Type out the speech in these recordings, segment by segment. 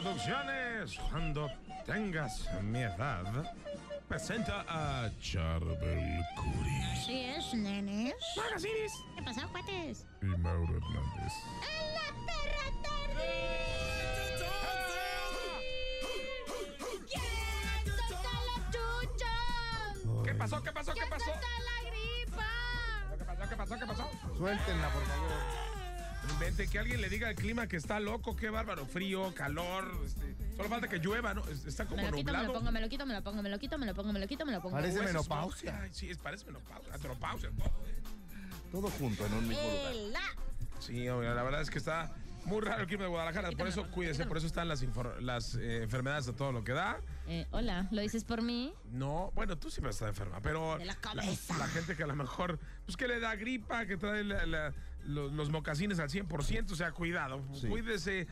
Producciones, cuando tengas mi edad, presenta a Charbel Curi Así es, nenes. Magazines ¿Qué pasó, cuates? y Mauro Hernández. ¡En la perra tarde! ¿Quién saca la chucha? ¿Qué pasó? ¿Qué pasó? ¿Qué ¿Quién pasó? saca la gripa? ¿Qué pasó? ¿Qué pasó? ¿Qué pasó? Suéltenla, por favor. Que alguien le diga al clima que está loco, qué bárbaro, frío, calor. este, solo falta que llueva, ¿no? Es- Está como Me lo quito, me lo pongo, me lo quito, me lo pongo, me lo quito, me lo pongo, me lo quito, me lo pongo. Parece menopausia. Ay, sí, es, parece menopausia. Andropausia, todo. Todo junto en un mismo lugar. Sí, oiga, la verdad es que está muy raro el clima de Guadalajara. Por eso cuídese, por eso están las, las eh, enfermedades de todo lo que da. Eh, hola, ¿lo dices por mí? No, bueno, tú siempre estás enferma, pero De la cabeza. la gente que a lo mejor, pues que le da gripa, que trae la- la- los, los mocasines al 100%, o sea, cuidado, Sí. cuídese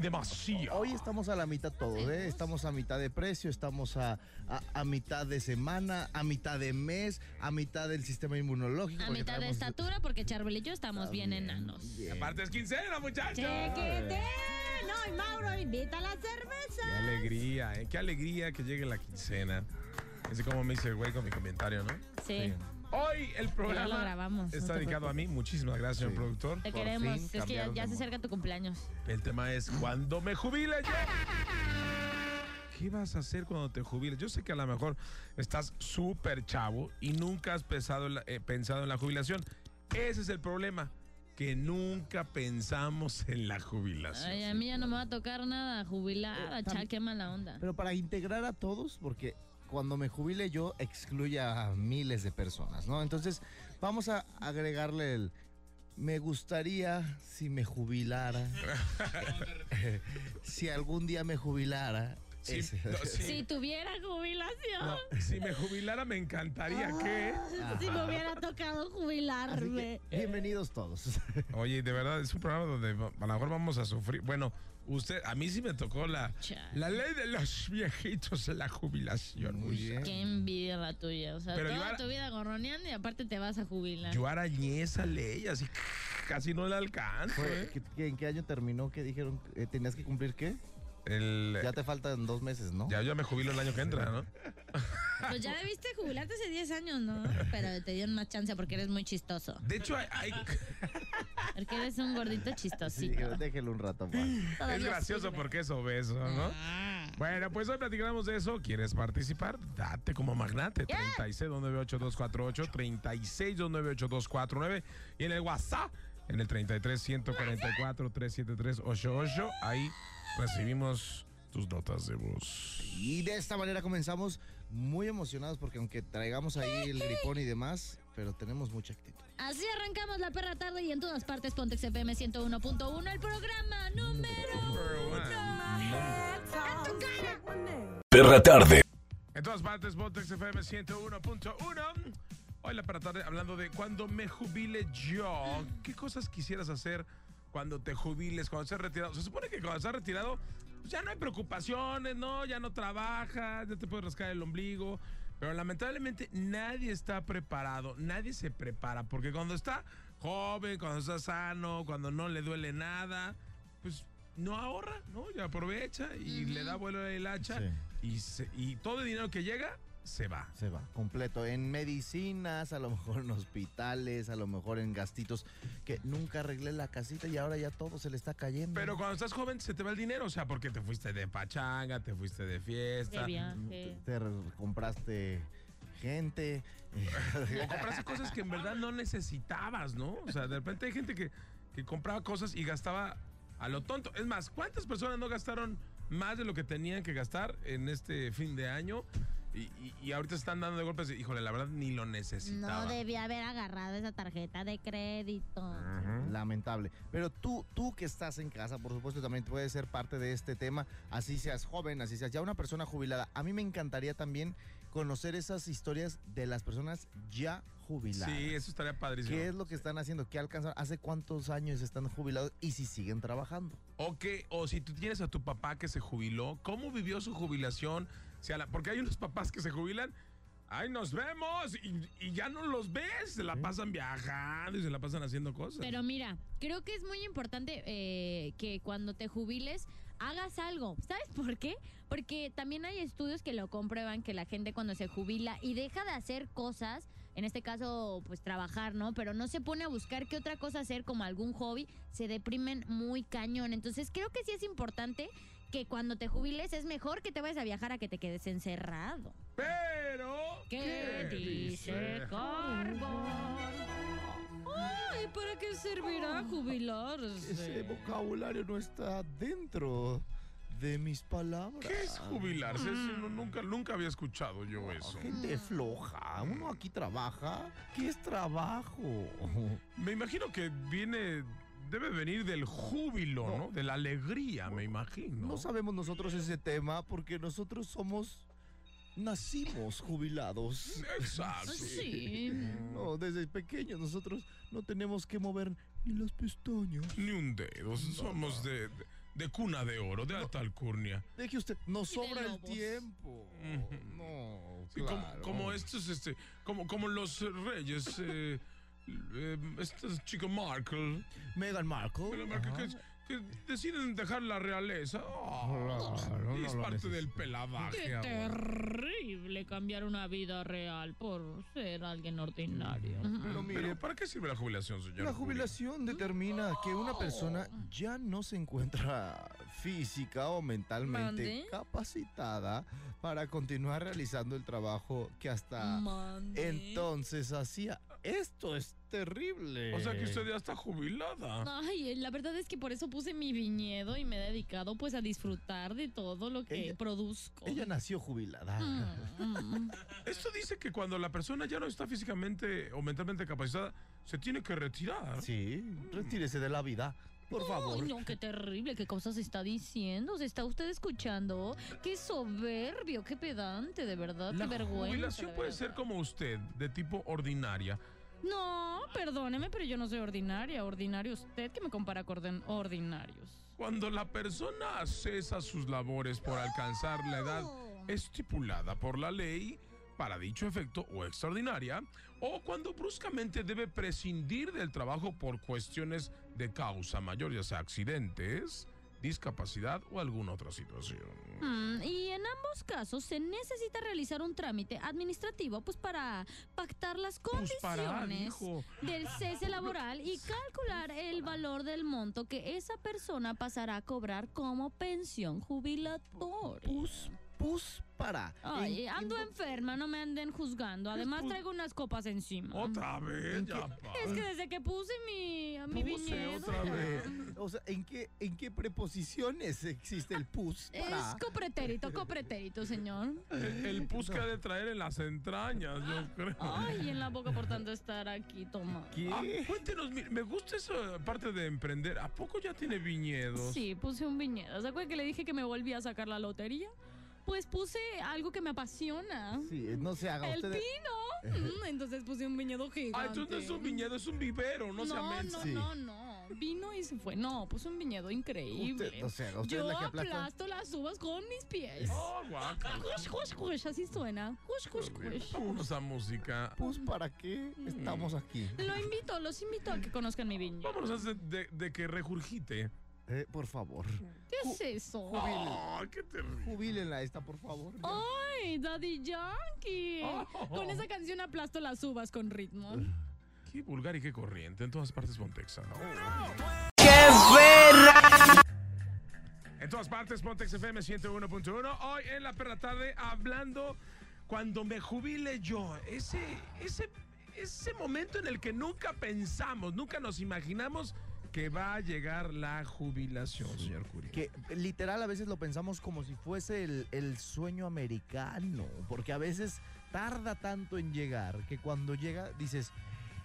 demasiado. Hoy estamos a la mitad todos, ¿eh? Estamos a mitad de precio, estamos a, a, a mitad de semana, a mitad de mes, a mitad del sistema inmunológico. A mitad de estatura, porque Charbel y yo estamos bien Bien, enanos. bien. Aparte es quincena, muchachos. Chequete. No, y Mauro invita a la Qué cerveza. alegría, ¿eh? Qué alegría que llegue la quincena. Así como me dice el güey con mi comentario, ¿no? Sí, Hoy el programa lo grabamos, está dedicado a mí. Muchísimas gracias, señor Sí. productor. te Por queremos. fin Es que ya, se acerca tu cumpleaños. El tema es cuando me jubile. ¿Qué vas a hacer cuando te jubiles? Yo sé que a lo mejor estás súper chavo y nunca has pensado en, la, eh, pensado en la jubilación. Ese es el problema, que nunca pensamos en la jubilación. Ay, a mí ya no me va a tocar nada jubilada, tam- cha, qué mala onda. Pero para integrar a todos, porque cuando me jubile yo excluye a miles de personas, ¿no? Entonces vamos a agregarle el... Me gustaría si me jubilara, si algún día me jubilara. No. Si tuviera jubilación, No, si me jubilara me encantaría que... si me hubiera tocado jubilarme. que, bienvenidos todos. Oye, de verdad, es un programa donde a lo mejor vamos a sufrir. Bueno, usted, a mí sí me tocó la, Chale. la ley de los viejitos en la jubilación. Muy bien. Qué envidia la tuya. O sea, Pero toda tu vida gorroneando y aparte te vas a jubilar. Yo arañé esa ley, así casi no la alcanzo. ¿eh? ¿qué- qué- ¿En qué año terminó? ¿Qué dijeron? Eh, ¿Tenías que cumplir qué? El- Ya te faltan dos meses, ¿no? ya yo me jubilo el año que entra, ¿no? Pues ya debiste jubilarte hace 10 años, ¿no? Pero te dieron más chance porque eres muy chistoso. De hecho, hay- hay- Porque eres un gordito Sí, chistosito. déjelo un rato más. es gracioso sirve. porque es obeso, ¿no? Ah. Bueno, pues hoy platicamos de eso. ¿Quieres participar? Date como magnate. 36-298-248, 36-298-249 y en el WhatsApp, en el 33-144-373-88. Ahí recibimos tus notas de voz. Y de esta manera comenzamos muy emocionados porque aunque traigamos ahí el gripón y demás, pero tenemos mucha actitud. Así arrancamos la perra tarde y en todas partes Pontex FM 101.1, el programa número Perra Tarde. En todas partes, Botex FM 101.1. Hoy la para tarde hablando de cuando me jubile yo. ¿Qué cosas quisieras hacer cuando te jubiles, cuando estés retirado? Se supone que cuando estás retirado pues ya no hay preocupaciones, ¿no? Ya no trabajas, ya te puedes rascar el ombligo. Pero lamentablemente nadie está preparado, nadie se prepara. Porque cuando está joven, cuando está sano, cuando no le duele nada, pues no ahorra, ¿no? Y aprovecha y le da vuelo a la hilacha Sí. y, se- y todo el dinero que llega se va. Se va completo en medicinas, a lo mejor en hospitales, a lo mejor en gastitos que nunca arreglé la casita y ahora ya todo se le está cayendo. Pero cuando estás joven se te va el dinero, o sea, porque te fuiste de pachanga, te fuiste de fiesta. de viaje. te compraste gente. O compraste cosas que en verdad no necesitabas, ¿no? O sea, de repente hay gente que, que compraba cosas y gastaba a lo tonto. Es más, ¿cuántas personas no gastaron más de lo que tenían que gastar en este fin de año? Y, y- y ahorita están dando de golpes. Híjole, la verdad ni lo necesitaba. No debía haber agarrado esa tarjeta de crédito. Lamentable. Pero tú, tú que estás en casa, por supuesto, también puedes ser parte de este tema, así seas joven, así seas ya una persona jubilada. A mí me encantaría también conocer esas historias de las personas ya jubiladas. Sí, eso estaría padrísimo. ¿Qué es lo que están haciendo? ¿Qué alcanzaron? ¿Hace cuántos años están jubilados? Y si siguen trabajando. O que, o si tú tienes a tu papá que se jubiló, ¿cómo vivió su jubilación? Si a la- porque hay unos papás que se jubilan, ¡ay, nos vemos! Y, y ya no los ves, se la pasan viajando y se la pasan haciendo cosas. Pero mira, creo que es muy importante eh, que cuando te jubiles hagas algo. ¿Sabes por qué? Porque también hay estudios que lo comprueban que la gente cuando se jubila y deja de hacer cosas, en este caso pues trabajar, ¿no? Pero no se pone a buscar qué otra cosa hacer como algún hobby, se deprimen muy cañón. Entonces creo que sí es importante que cuando te jubiles es mejor que te vayas a viajar a que te quedes encerrado. Pero. ¿Qué dice Cargo? Ay, ¿para qué servirá Ese jubilarse? vocabulario no está dentro de mis palabras. ¿Qué es jubilarse? Eso no- nunca, nunca había escuchado yo eso. Gente floja. Uno aquí trabaja. ¿Qué es trabajo? Me imagino que viene. Debe venir del júbilo, ¿no? De la alegría, me imagino. No sabemos nosotros ese tema porque nosotros somos. Nacimos jubilados. Exacto. Sí. No, desde pequeños nosotros no tenemos que mover ni los pestañas. Ni un dedo. Somos de, de, de cuna de oro, de alta alcurnia. Deje usted, nos sobra el tiempo. No, Sí, como, claro. como estos, este, como, como los reyes, eh, eh, estos chicos Markle, Meghan Markle. Meghan Markle, que, que deciden dejar la realeza. Claro, y no es parte del peladaje. Qué ahora. terrible cambiar una vida real por ser alguien ordinario. Pero mire, Pero, ¿para qué sirve la jubilación, señor? La jubilación determina que una persona ya no se encuentra física o mentalmente ¿Mande? capacitada para continuar realizando el trabajo que hasta Mande. entonces hacía. Esto es terrible. O sea que usted ya está jubilada. Ay, la verdad es que por eso puse mi viñedo y me he dedicado pues a disfrutar de todo lo que Ella- produzco. Ella nació jubilada. Mm, mm. Esto dice que cuando la persona ya no está físicamente o mentalmente capacitada, se tiene que retirar. Sí, retírese de la vida, por favor. Ay, no, qué terrible, qué cosas está diciendo. ¿Se está usted escuchando? Qué soberbio, qué pedante, de verdad, La qué vergüenza. jubilación de puede verdad. ser como usted, de tipo ordinaria. No, perdóneme, pero yo no soy ordinaria. Ordinario usted que me compara con ordinarios. Cuando la persona cesa sus labores por alcanzar la edad estipulada por la ley para dicho efecto o extraordinaria, o cuando bruscamente debe prescindir del trabajo por cuestiones de causa mayor, ya sea accidentes, discapacidad o alguna otra situación. Mm, y en ambos casos se necesita realizar un trámite administrativo pues para pactar las Pues condiciones del cese laboral y calcular el valor del monto que esa persona pasará a cobrar como pensión jubilatoria. Pus, pus, para. Ay, ¿En- ando en- enferma, no me anden juzgando. Además pus- traigo unas copas encima. Otra vez, ¿En ya. Es que desde que puse mi, mi Puse viñedo. otra vez. O sea, ¿en qué, ¿en qué preposiciones existe el pus? Para? Es copretérito, copretérito, señor. El, el pus que ha de traer en las entrañas, yo creo. Ay, en la boca por tanto estar aquí, toma. ¿Qué? Ah, cuéntenos, me gusta esa parte de emprender. ¿A poco ya tiene viñedos? Sí, puse un viñedo. ¿Se acuerdan que le dije que me volvía a sacar la lotería? Pues puse algo que me apasiona. Sí, no se haga El usted. pino. Mm, Entonces puse un viñedo gigante. Ah, entonces no es un viñedo, es un vivero, no, no, mensa. no, Sí. no, no. Vino y se fue. No, puse un viñedo increíble. Usted, o sea, usted es Yo la que aplasta. aplasto las uvas con mis pies. Oh, guaca. Así suena. Hush, hush, hush. Vámonos a música. Pus, ¿para qué estamos aquí? Lo invito, los invito a que conozcan mi viñedo. Vámonos antes de, de que regurgite. Eh, por favor. ¿Qué es eso? Jubile. Oh, qué terrible. Esta, por favor. ya. ¡Ay, Daddy Yankee! Oh. Con esa canción aplasto las uvas con ritmo. Qué vulgar y qué corriente. En todas partes Pontexa. En todas partes Pontex FM 101.1. Hoy en la perra tarde hablando cuando me jubile yo. Ese, ese, ese momento en el que nunca pensamos, nunca nos imaginamos que va a llegar la jubilación, señor Curi. Que literal a veces lo pensamos como si fuese el, el sueño americano, porque a veces tarda tanto en llegar que cuando llega dices,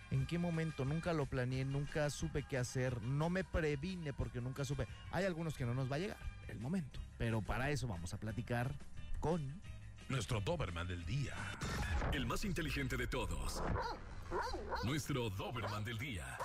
¿en qué momento? Nunca lo planeé, nunca supe qué hacer, no me previne porque nunca supe. Hay algunos que no nos va a llegar el momento, pero para eso vamos a platicar con Nuestro Doberman del día. El más inteligente de todos. Nuestro Doberman del día.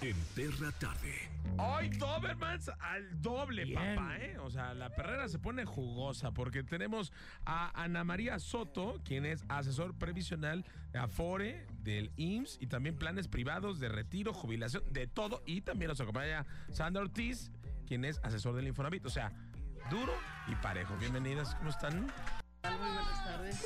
En Terra Tarde. Hoy Dobermans al doble, Bien. papá, ¿eh? O sea, la perrera se pone jugosa porque tenemos a Ana María Soto, quien es asesor previsional de Afore, del IMSS y también planes privados de retiro, jubilación, de todo. Y también nos acompaña Sandra Ortiz, quien es asesor del Infonavit. O sea, duro y parejo. Bienvenidas, ¿cómo están? Muy buenas tardes.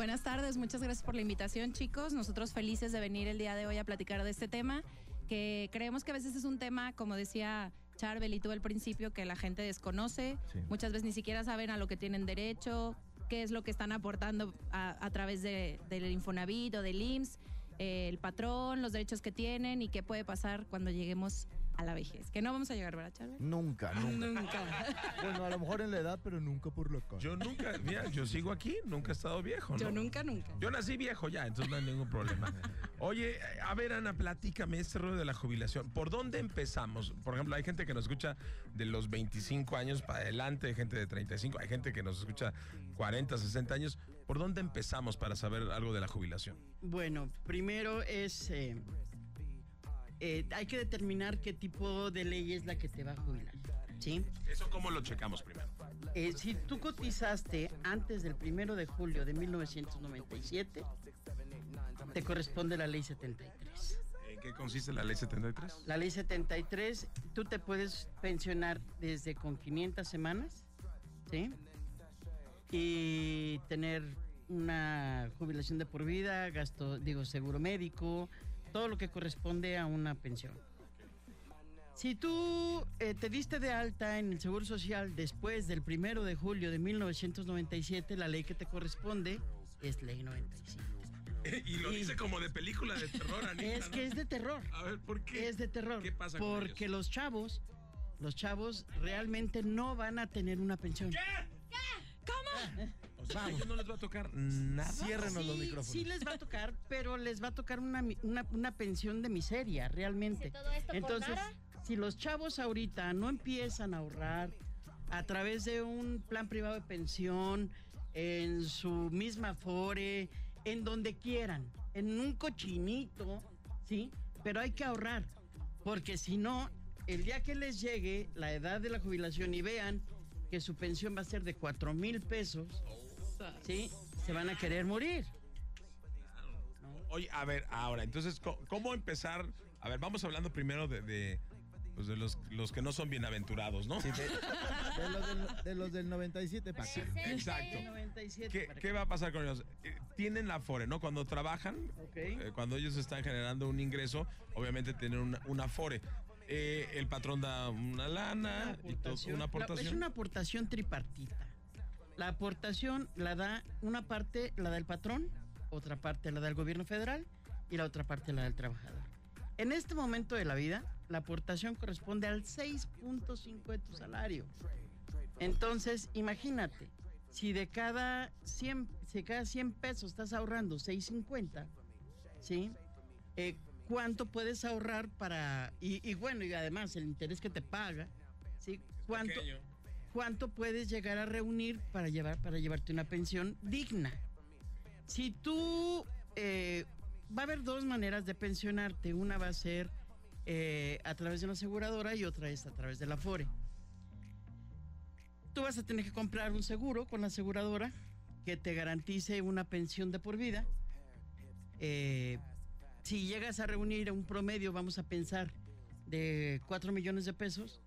Buenas tardes, muchas gracias por la invitación, chicos. Nosotros felices de venir el día de hoy a platicar de este tema, que creemos que a veces es un tema, como decía Charbel y tú al principio, que la gente desconoce. Sí. Muchas veces ni siquiera saben a lo que tienen derecho, qué es lo que están aportando a, a través de- del Infonavit o del IMSS, eh, el patrón, los derechos que tienen y qué puede pasar cuando lleguemos a la vejez. Que no vamos a llegar, ¿verdad, Charbel? nunca, nunca. Nunca. bueno, a lo mejor en la edad, pero nunca por la cara. Yo nunca, mira, yo sigo aquí, nunca he estado viejo, ¿no? Yo nunca, nunca. Yo nací viejo ya, entonces no hay ningún problema. Oye, a ver, Ana, platícame este rollo de la jubilación. ¿Por dónde empezamos? Por ejemplo, hay gente que nos escucha de los 25 años para adelante, hay gente de 35, hay gente que nos escucha 40, 60 años. ¿Por dónde empezamos para saber algo de la jubilación? Bueno, primero es. eh, eh, hay que determinar qué tipo de ley es la que te va a jubilar. ¿Sí? ¿Eso cómo lo checamos primero? Eh, si tú cotizaste antes del primero de julio de 1997, te corresponde la ley 73. ¿En qué consiste la ley 73? La ley 73, tú te puedes pensionar desde con 500 semanas, ¿sí? Y tener una jubilación de por vida, gasto, digo, seguro médico, todo lo que corresponde a una pensión. Si tú eh, te diste de alta en el Seguro Social después del primero de julio de 1997, la ley que te corresponde es ley 95. y lo dice como de película de terror, Anita, Es ¿no? que es de terror. A ver, ¿por qué? Es de terror. ¿Qué pasa con Porque ellos? los chavos, los chavos realmente no van a tener una pensión. O sea, a ellos no les va a tocar nada. Ciérrenos los micrófonos. sí les va a tocar, pero les va a tocar una, una, una pensión de miseria, realmente. todo esto Entonces, si los chavos ahorita no empiezan a ahorrar a través de un plan privado de pensión, en su misma fore, en donde quieran, en un cochinito, ¿sí? Pero hay que ahorrar, porque si no, el día que les llegue la edad de la jubilación y vean que su pensión va a ser de 4 mil pesos, ¿sí? Se van a querer morir. Oye, a ver, ahora, entonces, co- ¿cómo empezar? A ver, vamos hablando primero de, de, pues, de los, los que no son bienaventurados, ¿no? Sí, de, de los del, de los del 97 para acá. Exacto. 97 ¿Qué, para qué acá. va a pasar con ellos? Eh, Tienen la FORE, ¿no? Cuando trabajan, eh, cuando ellos están generando un ingreso, obviamente tienen una, una FORE. Eh, el patrón da una lana y todo, una aportación. es una aportación tripartita. La aportación la da una parte, la da el patrón, otra parte la da el gobierno federal y la otra parte la da el trabajador. En este momento de la vida, la aportación corresponde al 6.5 de tu salario. Entonces, imagínate, si de cada 100, si cada 100 pesos estás ahorrando 6.50, ¿sí? Eh, ¿Cuánto puedes ahorrar para... Y, y bueno, y además el interés que te paga, ¿sí? ¿Cuánto. ¿Cuánto puedes llegar a reunir para, llevar, para llevarte una pensión digna? Si tú... eh, va a haber dos maneras de pensionarte. Una va a ser eh, a través de una aseguradora y otra es a través de la FORE. Tú vas a tener que comprar un seguro con la aseguradora que te garantice una pensión de por vida. Eh, si llegas a reunir un promedio, vamos a pensar, de 4 millones de pesos,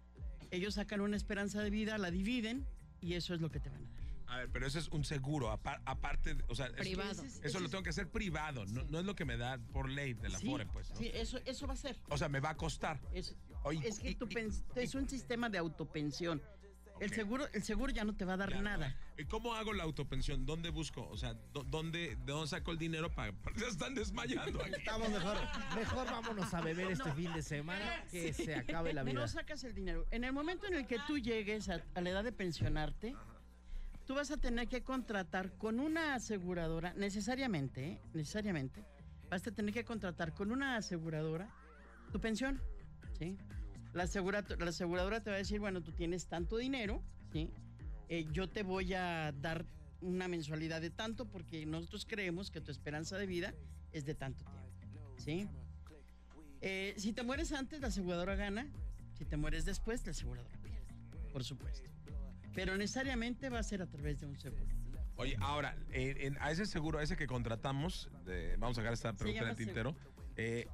ellos sacan una esperanza de vida, la dividen y eso es lo que te van a dar. A ver, pero eso es un seguro, apar- aparte, de- o sea, Privado. Eso lo tengo que hacer privado, no, no es lo que me da por ley de la sí, FORE, pues. ¿no? Sí, eso, eso va a ser. O sea, me va a costar. Es, Oye, es que y- tu y- pens- es un sistema de autopensión. El seguro, el seguro ya no te va a dar Ya no. nada. ¿Y ¿Cómo hago la autopensión? ¿Dónde busco? O sea, ¿dó- ¿dónde, ¿de dónde saco el dinero para.? Ya están desmayando aquí. Estamos mejor, mejor vámonos a beber este fin de semana que se acabe la vida. No sacas el dinero. En el momento en el que tú llegues a, a la edad de pensionarte, tú vas a tener que contratar con una aseguradora, necesariamente, ¿eh? necesariamente, vas a tener que contratar con una aseguradora tu pensión, ¿sí? La, asegura- la aseguradora te va a decir, bueno, tú tienes tanto dinero, ¿sí? Eh, yo te voy a dar una mensualidad de tanto porque nosotros creemos que tu esperanza de vida es de tanto tiempo, ¿sí? Eh, si te mueres antes, la aseguradora gana. Si te mueres después, la aseguradora pierde. Por supuesto. Pero necesariamente va a ser a través de un seguro. Oye, ahora, en- en- a ese seguro, a ese que contratamos, vamos a sacar esta pregunta en el tintero, eh,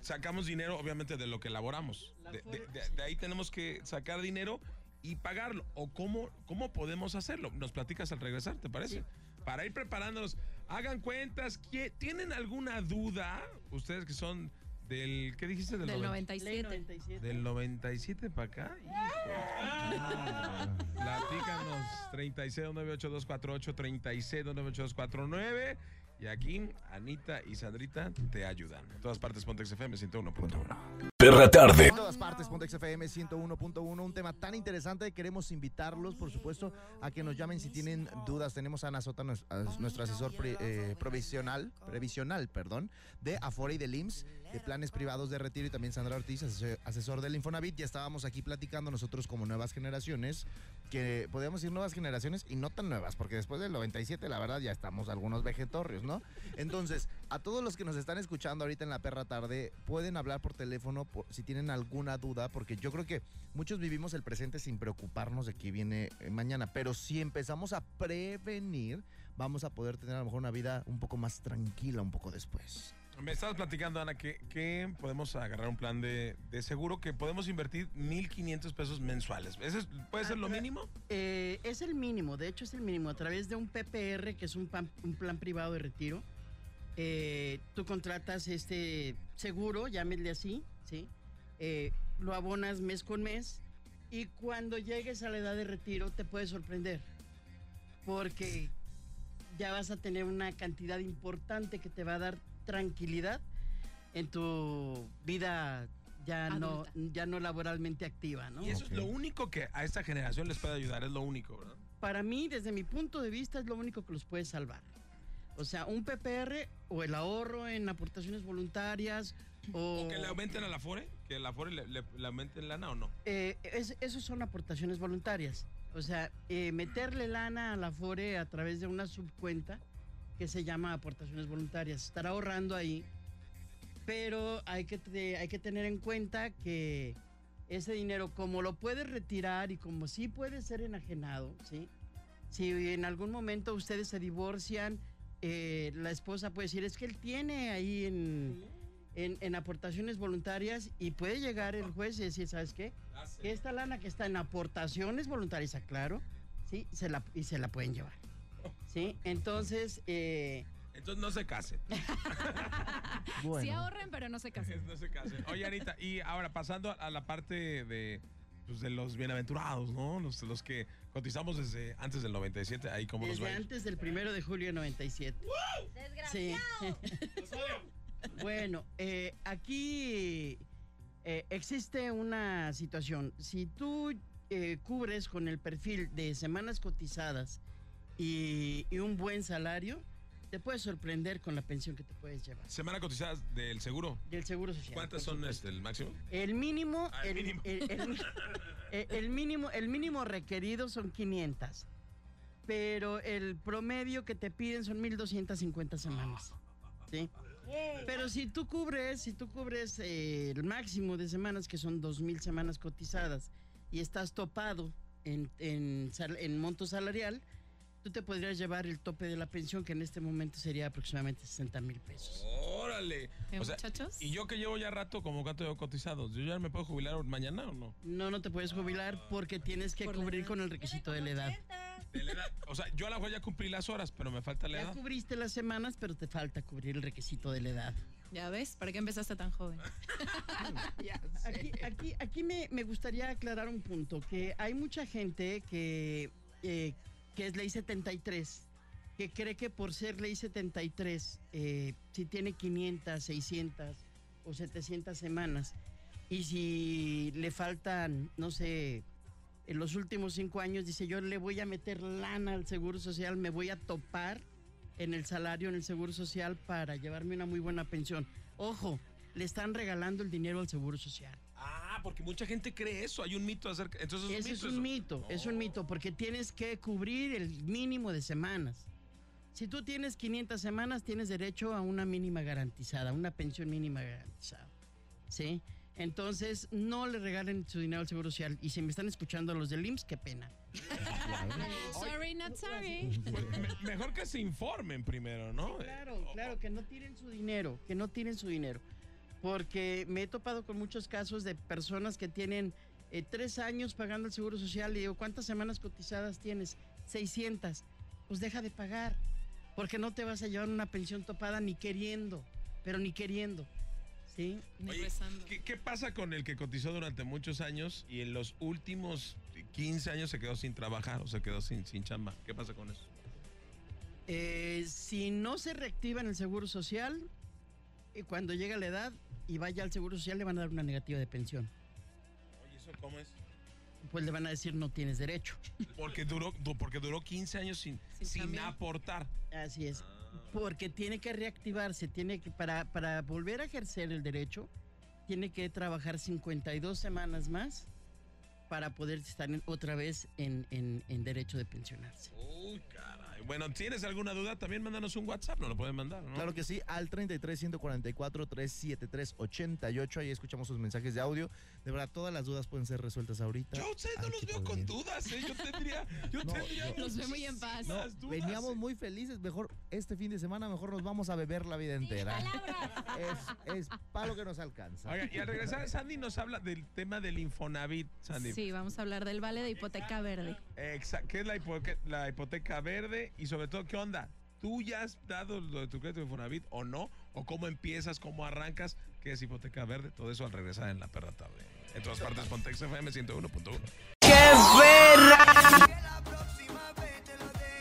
sacamos dinero, obviamente, de lo que elaboramos. De, de- de- de ahí tenemos que sacar dinero y pagarlo. ¿O cómo, cómo podemos hacerlo? Nos platicas al regresar, ¿te parece? Para ir preparándonos, hagan cuentas. ¿qué- ¿Tienen alguna duda? Ustedes que son del, ¿qué dijiste? Del, Del noven- 97. 97. Del 97 para acá. Platícanos 36298248 36298249 y aquí Anita y Sandrita te ayudan. En todas partes Pontex FM 101.1. Perra tarde. En todas partes, Pontex FM 101.1, un tema tan interesante. Queremos invitarlos, por supuesto, a que nos llamen si tienen dudas. Tenemos a Ana Sota, nuestro asesor pre- eh, provisional, previsional, perdón, de Afore y del IMSS, de planes privados de retiro, y también Sandra Ortiz, asesor, del Infonavit. Ya estábamos aquí platicando nosotros como nuevas generaciones, que podemos decir nuevas generaciones y no tan nuevas, porque después del 97, la verdad, ya estamos algunos vegetorrios, ¿no? Entonces, a todos los que nos están escuchando ahorita en la perra tarde, pueden hablar por teléfono por- si tienen alguna duda, porque yo creo que muchos vivimos el presente sin preocuparnos de qué viene eh, mañana, pero si empezamos a prevenir, vamos a poder tener a lo mejor una vida un poco más tranquila un poco después. Me estabas platicando, Ana, que, que podemos agarrar un plan de, de seguro que podemos invertir 1.500 pesos mensuales. ¿Ese es- puede ser lo mínimo? Eh, es el mínimo, de hecho es el mínimo. A través de un PPR, que es un, pan- un plan privado de retiro, eh, tú contratas este seguro, llámenle así, ¿sí? Eh, lo abonas mes con mes y cuando llegues a la edad de retiro te puede sorprender porque ya vas a tener una cantidad importante que te va a dar tranquilidad en tu vida ya no, Adulta. ya no laboralmente activa, ¿no? Y eso es lo único que a esta generación les puede ayudar, es lo único, ¿verdad? para mí, desde mi punto de vista, es lo único que los puede salvar. O sea, un PPR o el ahorro en aportaciones voluntarias o... O que le aumenten a la FORE, que la FORE le, le- le aumenten lana o no. Eh, es- esos son aportaciones voluntarias. O sea, eh, meterle lana a la FORE a través de una subcuenta que se llama aportaciones voluntarias. Estar ahorrando ahí, pero hay que, te- hay que tener en cuenta que ese dinero, como lo puedes retirar y como sí puede ser enajenado, ¿sí? Si en algún momento ustedes se divorcian, eh, la esposa puede decir, es que él tiene ahí en, en, en aportaciones voluntarias y puede llegar el juez y decir, ¿sabes qué? Esta lana que está en aportaciones voluntarias, aclaro, ¿sí? Se la, y se la pueden llevar. ¿Sí? Entonces, eh, Entonces no se casen. Bueno. Sí ahorren, pero no se casen. no se casen. Oye, Anita, y ahora pasando a la parte de, pues, de los bienaventurados, ¿no? Los, los que cotizamos desde antes del 97, ahí como desde antes del primero de julio de 97. Sí. bueno, eh, aquí eh, existe una situación. Si tú eh, cubres con el perfil de semanas cotizadas y, y un buen salario, te puedes sorprender con la pensión que te puedes llevar. Semana cotizada del seguro. Del Seguro Social. ¿Cuántas son este, el máximo? El mínimo, Ah, el el, mínimo. el- el- eh, el mínimo, el mínimo requerido son 500, pero el promedio que te piden son 1250 semanas. ¿sí? Pero si tú cubres, si tú cubres eh, el máximo de semanas, que son 2000 semanas cotizadas, y estás topado en, en, en monto salarial, tú te podrías llevar el tope de la pensión, que en este momento sería aproximadamente 60 mil pesos. Órale. ¿Eh, O sea, muchachos? y yo que llevo ya rato, como cuánto llevo cotizado, ¿yo ya me puedo jubilar mañana o no? No, no te puedes jubilar porque tienes que Por cubrir con el requisito de la edad. De la edad. O sea, yo a la mejor ya cumplí las horas, pero me falta la Ya edad. cubriste las semanas, pero te falta cubrir el requisito de la edad. Ya ves, ¿para qué empezaste tan joven? Aquí, aquí, aquí me, me gustaría aclarar un punto, que hay mucha gente que, eh, que es ley 73, que cree que por ser ley 73, eh, si tiene 500, 600 o 700 semanas, y si le faltan, no sé, en los últimos cinco años, dice yo le voy a meter lana al Seguro Social, me voy a topar en el salario, en el Seguro Social para llevarme una muy buena pensión. Ojo, le están regalando el dinero al Seguro Social. Ah, porque mucha gente cree eso. Hay un mito acerca. Entonces es eso? un mito, es un mito, porque tienes que cubrir el mínimo de semanas. Si tú tienes 500 semanas, tienes derecho a una mínima garantizada, una pensión mínima garantizada. ¿Sí? Entonces, no le regalen su dinero al Seguro Social. Y si me están escuchando los del IMSS, qué pena. sorry, not sorry. Pues, me- mejor que se informen primero, ¿no? Claro, claro, que no tiren su dinero, que no tiren su dinero. Porque me he topado con muchos casos de personas que tienen eh, tres años pagando el seguro social y digo, ¿cuántas semanas cotizadas tienes? 600. Pues deja de pagar, porque no te vas a llevar una pensión topada ni queriendo, pero ni queriendo. ¿Sí? Ni Oye, rezando. ¿qué, qué pasa con el que cotizó durante muchos años y en los últimos 15 años se quedó sin trabajar o se quedó sin, sin chamba? ¿Qué pasa con eso? Eh, si no se reactiva en el seguro social, eh, cuando llega la edad y vaya al seguro social, le van a dar una negativa de pensión. Oye, ¿eso cómo es? Pues le van a decir no tienes derecho. Porque duró, du- porque duró 15 años sin, Sin aportar. Así es. Porque tiene que reactivarse, tiene que, para, para volver a ejercer el derecho, tiene que trabajar 52 semanas más para poder estar en- otra vez en, en- en derecho de pensionarse. Uy, caray. Bueno, ¿tienes alguna duda? También mándanos un WhatsApp, no lo pueden mandar, ¿no? Claro que sí, al 33 144 373 88. Ahí escuchamos sus mensajes de audio. De verdad, todas las dudas pueden ser resueltas ahorita. Yo ustedes no los veo con bien. dudas, ¿eh? Yo tendría. Yo No, tendría yo- Los ve muy en paz. No, dudas, veníamos ¿eh? muy felices. Mejor este fin de semana, mejor nos vamos a beber la vida entera. Es, es para lo que nos alcanza. Oiga, y al regresar, Sandy nos habla del tema del Infonavit, Sandy. Sí, vamos a hablar del vale de hipoteca verde. Exa- ¿Qué es la, hipo- qué- la hipoteca verde? Y sobre todo, ¿qué onda? ¿Tú ya has dado lo de tu crédito de Infonavit o no? ¿O cómo empiezas? ¿Cómo arrancas? ¿Qué es hipoteca verde? Todo eso al regresar en la perra tarde. En todas partes, Pontex FM 101.1.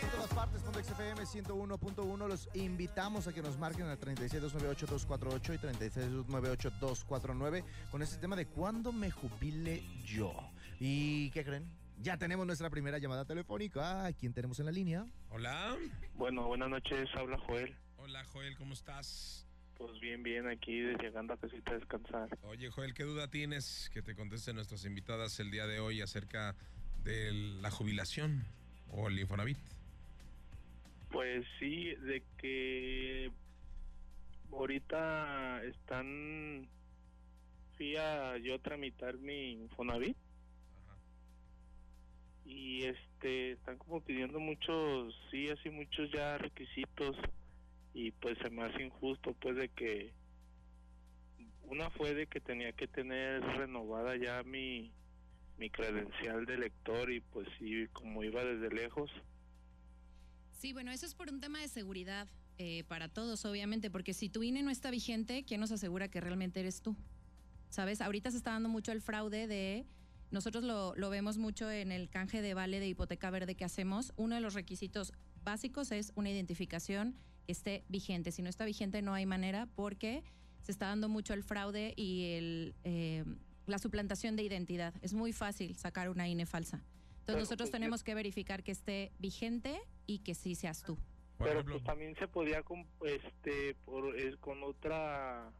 En todas partes, Pontex FM 101.1. Los invitamos a que nos marquen al 36298-248 y 36298-249 con este tema de cuándo me jubile yo. ¿Y qué creen? Ya tenemos nuestra primera llamada telefónica. ¿A quién tenemos en la línea? Hola. Bueno, buenas noches, habla Joel. Hola, Joel, ¿cómo estás? Pues bien, bien, aquí llegando a casita a descansar. Oye, Joel, ¿qué duda tienes que te contesten nuestras invitadas el día de hoy acerca de la jubilación o el Infonavit? Pues sí, de que ahorita están, fui a yo tramitar mi Infonavit y este, están como pidiendo muchos, sí, así muchos ya requisitos y pues se me hace injusto pues de que una fue de que tenía que tener renovada ya mi mi credencial de lector y pues sí, como iba desde lejos, Sí, bueno, eso es por un tema de seguridad eh, para todos, obviamente, porque si tu INE no está vigente, ¿quién nos asegura que realmente eres tú? ¿Sabes? Ahorita se está dando mucho el fraude de... Nosotros lo, lo vemos mucho en el canje de vale de hipoteca verde que hacemos. Uno de los requisitos básicos es una identificación que esté vigente. Si no está vigente no hay manera porque se está dando mucho el fraude y el, eh, la suplantación de identidad. Es muy fácil sacar una INE falsa. Entonces Pero, nosotros pues, tenemos que verificar que esté vigente y que sí seas tú. Pero pues también se podía com- este por es- con otra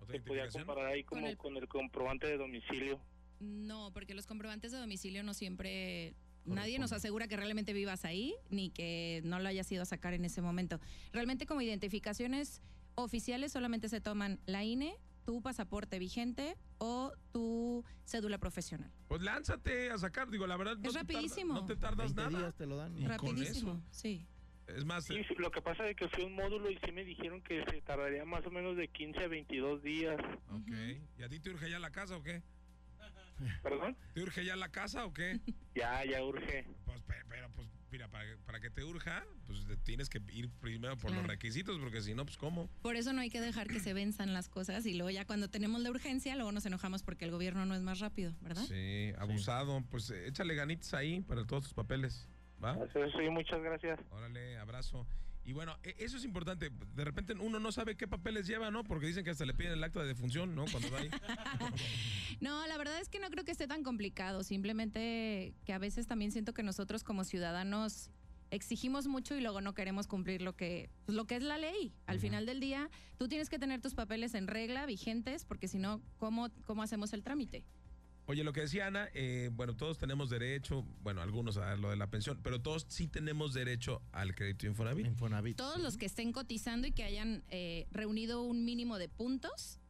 ¿otra se podía comparar ahí Con como el- con el comprobante de domicilio No, porque los comprobantes de domicilio no siempre... Nadie nos asegura que realmente vivas ahí ni que no lo hayas ido a sacar en ese momento. Realmente como identificaciones oficiales solamente se toman la INE, tu pasaporte vigente o tu cédula profesional. Pues lánzate a sacar, digo, la verdad. no Es te tarda- rapidísimo. no te tardas 20 nada. días te lo dan. Y con Rapidísimo, eso. sí. Es más, sí, lo que pasa es que fui a un módulo y sí me dijeron que se tardaría más o menos de 15 a 22 días ok. ¿Y a ti te urge ya la casa o qué? ¿Perdón? ¿Te urge ya la casa o qué? Ya, ya urge. Pues, pe- pero, pues, mira, para, para que te urja, pues te tienes que ir primero por los requisitos, porque si no, pues, ¿cómo? Por eso no hay que dejar que se venzan las cosas y luego ya cuando tenemos la urgencia, luego nos enojamos porque el gobierno no es más rápido, ¿verdad? Sí, abusado. Pues échale ganitas ahí para todos tus papeles. ¿Va? Eso sí, muchas gracias. Órale, abrazo. Y bueno, e- eso es importante. De repente uno no sabe qué papeles lleva, ¿no? Porque dicen que hasta le piden el acta de defunción, ¿no? Cuando va ahí. No, la verdad es que no creo que esté tan complicado. Simplemente que a veces también siento que nosotros como ciudadanos exigimos mucho y luego no queremos cumplir lo que, pues, lo que es la ley. Al final del día, tú tienes que tener tus papeles en regla, vigentes, porque si no, ¿cómo, ¿cómo hacemos el trámite? Oye, lo que decía Ana, eh, bueno, todos tenemos derecho, bueno, algunos a lo de la pensión, pero todos sí tenemos derecho al crédito Infonavit. Infonavit. Todos los que estén cotizando y que hayan eh, reunido un mínimo de puntos,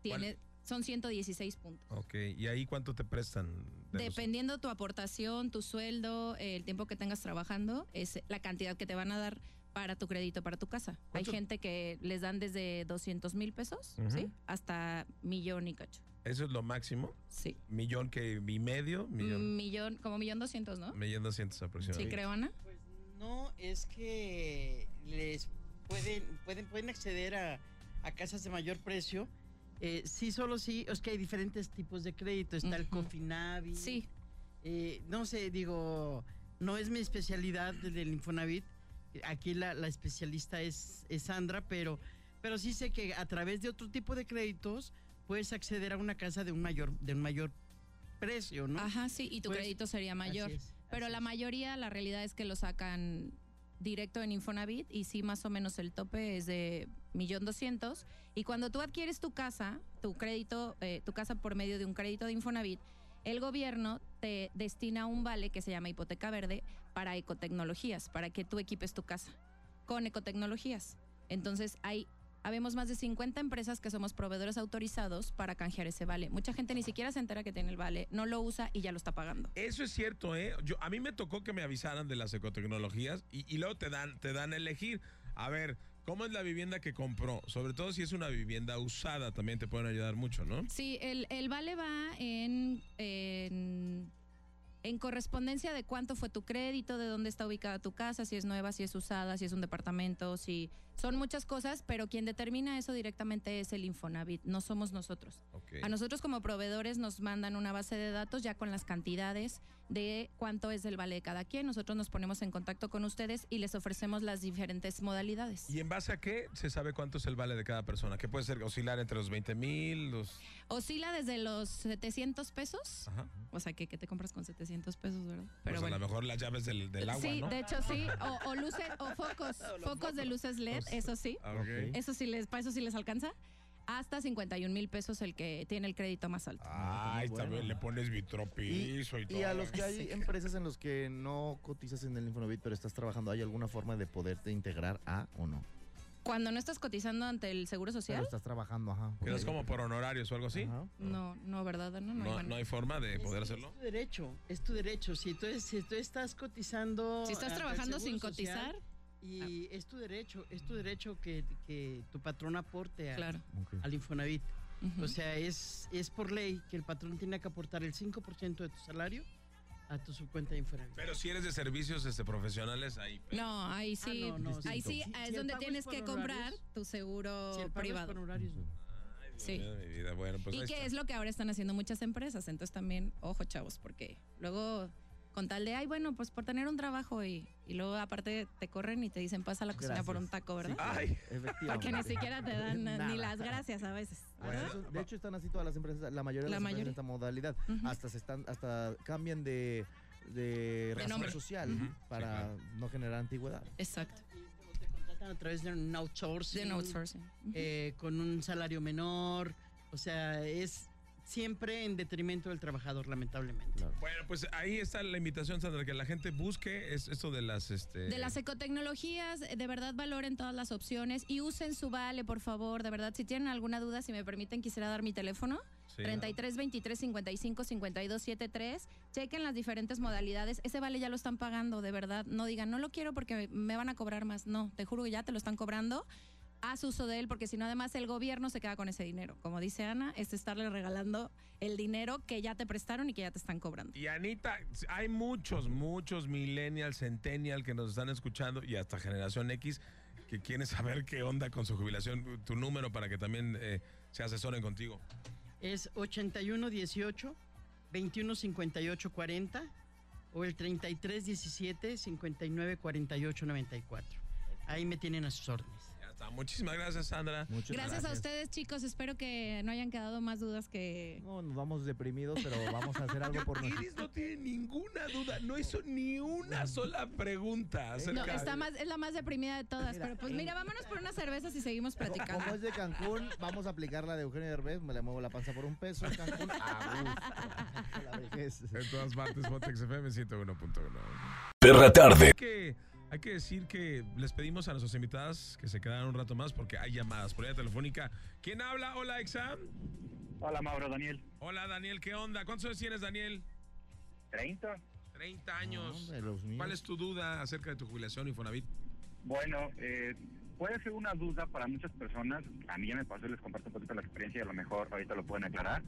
tiene, son 116 puntos. Ok, ¿y ahí cuánto te prestan? de los- Dependiendo tu aportación, tu sueldo, el tiempo que tengas trabajando, es la cantidad que te van a dar para tu crédito, para tu casa. Hay gente que les dan desde 200 mil pesos. ¿sí? Hasta millón y cacho. Eso es lo máximo. Sí. Millón que y medio, millón. Millón, como millón doscientos, ¿no? Millón doscientos Sí, aproximadamente. creo, Ana. Pues no, es que les pueden, pueden, pueden acceder a, a casas de mayor precio. Eh, sí, solo sí, es que hay diferentes tipos de crédito. Está el. Cofinavi. Sí. Eh, no sé, digo, no es mi especialidad del Infonavit. Aquí la, la especialista es, es Sandra, pero, pero sí sé que a través de otro tipo de créditos puedes acceder a una casa de un mayor, de un mayor precio, ¿no? Ajá, sí, y tu Pues, crédito sería mayor. Es, Pero la mayoría, la realidad es que lo sacan directo en Infonavit y sí, más o menos el tope es de millón doscientos. Y cuando tú adquieres tu casa, tu crédito, eh, tu casa por medio de un crédito de Infonavit, el gobierno te destina un vale que se llama hipoteca verde para ecotecnologías, para que tú equipes tu casa con ecotecnologías. Entonces hay habemos más de 50 empresas que somos proveedores autorizados para canjear ese vale. Mucha gente ni siquiera se entera que tiene el vale, no lo usa y ya lo está pagando. Eso es cierto, ¿eh? Yo, a mí me tocó que me avisaran de las ecotecnologías y, y luego te dan, te dan a elegir. A ver, ¿cómo es la vivienda que compró? Sobre todo si es una vivienda usada, también te pueden ayudar mucho, ¿no? Sí, el, el vale va en, en, en correspondencia de cuánto fue tu crédito, de dónde está ubicada tu casa, si es nueva, si es usada, si es un departamento, si son muchas cosas, pero quien determina eso directamente es el Infonavit, no somos nosotros. A nosotros como proveedores nos mandan una base de datos ya con las cantidades de cuánto es el vale de cada quien. Nosotros nos ponemos en contacto con ustedes y les ofrecemos las diferentes modalidades. ¿Y en base a qué se sabe cuánto es el vale de cada persona? Que puede ser oscilar entre los 20 mil, los... Oscila desde los 700 pesos. Ajá. O sea, que, que te compras con 700 pesos, ¿verdad? pues a lo mejor las llaves del, del agua, sí, ¿no? de hecho sí. O, o luces, o focos, focos de luces LED, eso sí. Ah. Eso sí les, para eso sí les alcanza. Hasta 51 mil pesos el que tiene el crédito más alto. Ay, Bueno. también le pones vitropiso y, todo. Y a los que hay Sí. empresas en los que no cotizas en el Infonavit, pero estás trabajando, ¿hay alguna forma de poderte integrar a o no? Cuando no estás cotizando ante el Seguro Pero Social, estás trabajando, ajá. ¿Quedas Ok. como por honorarios o algo así? Ajá. no, no, ¿verdad? No, no, hay No, manera. no hay forma de Es- poder es hacerlo. tu derecho, es tu derecho. Si tú, si tú estás cotizando. Si estás trabajando sin Social, Y es tu derecho, es tu derecho que, que tu patrón aporte a- claro. Al Infonavit. O sea, es, es por ley que el patrón tiene que aportar el 5% de tu salario a tu subcuenta de Infonavit. Pero si eres de servicios este, profesionales, ahí. No, ahí sí, Ah, no, no, ahí sí es si donde tienes que comprar tu seguro Si el pago es privado. por horarios, no. Sí. Mira, mi vida, bueno, pues y que está. es lo que ahora están haciendo muchas empresas. Entonces también, ojo chavos, porque luego con tal de, ay, bueno, pues por tener un trabajo y, y luego aparte te corren y te dicen, pasa a la cocina por un taco, ¿verdad? Ay, Efectivamente. Porque ni siquiera te dan Nada. ni las gracias a veces. Bueno, ¿verdad? eso- de hecho están así todas las empresas, la mayoría de La las empresas mayoría. en esta modalidad. Hasta se están, hasta cambian de, de razón nombre. social para claro. no generar antigüedad. Exacto. Y te contratan a través de un outsourcing. De un outsourcing. Eh, con un salario menor. O sea, es siempre en detrimento del trabajador, lamentablemente. Claro. bueno, pues ahí está la invitación, Sandra, que la gente busque es esto de las este De las ecotecnologías, de verdad valoren todas las opciones y usen su vale, por favor. De verdad, si tienen alguna duda, si me permiten, quisiera dar mi teléfono. Sí. 33 23 55 52 73. Chequen las diferentes modalidades. Ese vale ya lo están pagando, de verdad. No digan, no lo quiero porque me van a cobrar más. No, te juro que ya te lo están cobrando. Haz uso de él, porque si no, además el gobierno se queda con ese dinero. Como dice Ana, es estarle regalando el dinero que ya te prestaron y que ya te están cobrando. Y Anita, hay muchos, muchos millennials, centennial que nos están escuchando y hasta generación X que quieren saber qué onda con su jubilación. Tu número para que también eh, se asesoren contigo. Es 8118 215840 o el 3317 594894. Ahí me tienen a sus órdenes. Muchísimas gracias, Sandra. Muchas gracias, a ustedes, chicos. Espero que no hayan quedado más dudas que. No, nos vamos deprimidos, pero vamos a hacer algo por nosotros. Iris no tiene ninguna duda, no hizo ni una sola pregunta acerca No, está más, es la más deprimida de todas. pero pues mira, vámonos por unas cervezas y seguimos platicando. Como es de Cancún, vamos a aplicar la de Eugenio Derbez. Me le muevo la panza por un peso. Cancún, a gusto. En todas partes, Botex FM 101.1. Perra tarde. Hay que decir que les pedimos a nuestras invitadas que se quedaran un rato más porque hay llamadas por vía telefónica. ¿Quién habla? Hola, Exam. Hola, Mauro, Daniel. Hola, Daniel, ¿qué onda? ¿Cuántos años tienes, Daniel? 30. 30 años. ¿Cuál es tu duda acerca de tu jubilación, Infonavit? Bueno, eh, puede ser una duda para muchas personas. A mí ya me pasó, les comparto un poquito la experiencia y a lo mejor ahorita lo pueden aclarar.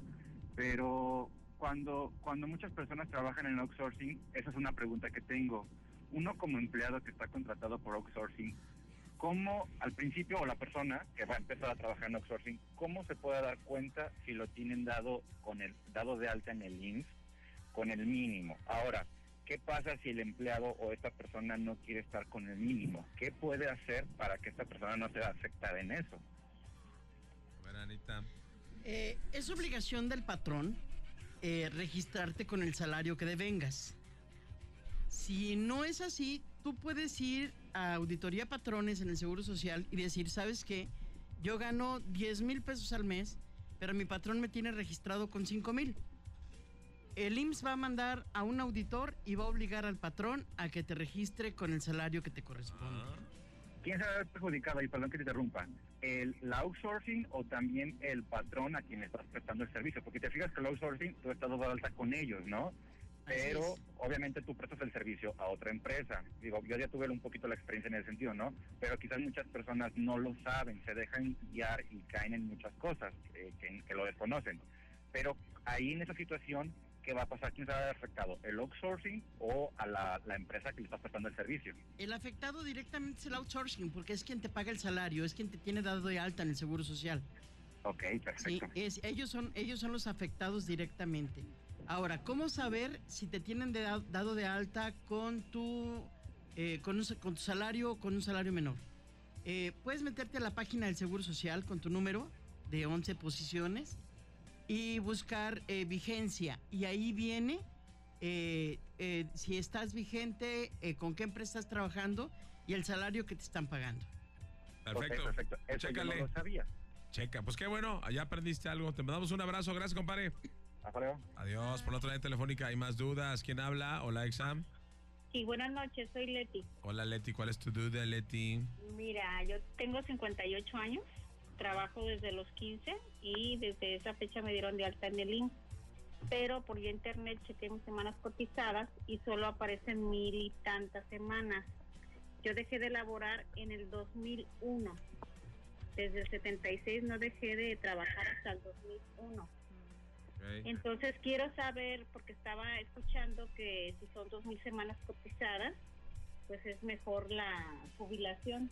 Pero cuando, cuando muchas personas trabajan en outsourcing, esa es una pregunta que tengo uno como empleado que está contratado por outsourcing, ¿cómo al principio o la persona que va a empezar a trabajar en outsourcing, cómo se puede dar cuenta si lo tienen dado con el dado de alta en el INS con el mínimo? Ahora, ¿qué pasa si el empleado o esta persona no quiere estar con el mínimo? ¿Qué puede hacer para que esta persona no sea afectada en eso? Bueno, Anita. Eh, es obligación del patrón eh, registrarte con el salario que devengas. Si no es así, tú puedes ir a auditoría patrones en el Seguro Social y decir, ¿sabes qué? Yo gano 10 mil pesos al mes, pero mi patrón me tiene registrado con 5 mil. El IMSS va a mandar a un auditor y va a obligar al patrón a que te registre con el salario que te corresponde. Ah. ¿Quién se va a ver perjudicado? Y perdón que te interrumpa. ¿El, outsourcing o también el patrón a quien le estás prestando el servicio? Porque te fijas que el outsourcing tú estás dado alta con ellos, ¿no? Pero obviamente tú prestas el servicio a otra empresa. Digo, yo ya tuve un poquito la experiencia en ese sentido, ¿no? Pero quizás muchas personas no lo saben, se dejan guiar y caen en muchas cosas eh, que, lo desconocen. Pero ahí en esa situación, ¿qué va a pasar? ¿Quién se va a afectado? ¿El outsourcing o a la, empresa que le está prestando el servicio? El afectado directamente es el outsourcing, porque es quien te paga el salario, es quien te tiene dado de alta en el seguro social. Ok, perfecto. Sí, ellos, son, ellos son los afectados directamente. Ahora, ¿cómo saber si te tienen dado de alta con tu, eh, con, tu salario o con un salario menor? Eh, puedes meterte a la página del Seguro Social con tu número de 11 posiciones y buscar eh, vigencia. Y ahí viene si estás vigente, con qué empresa estás trabajando y el salario que te están pagando. Perfecto. perfecto. Chécale. Checa, pues qué bueno, allá aprendiste algo. Te mandamos un abrazo. Gracias, compadre. Adiós. Por la otra línea telefónica hay más dudas. ¿Quién habla? Hola, Exam. Sí, buenas noches, soy Leti. Hola, Leti. ¿Cuál es tu duda, Leti? Mira, yo tengo 58 años, trabajo desde los 15 y desde esa fecha me dieron de alta en el INSS. Pero por vía internet chequeé mis semanas cotizadas y solo aparecen mil y tantas semanas. Yo dejé de laborar en el 2001. Desde el 76 no dejé de trabajar hasta el 2001 entonces quiero saber, porque estaba escuchando que si son dos mil semanas cotizadas, pues es mejor la jubilación.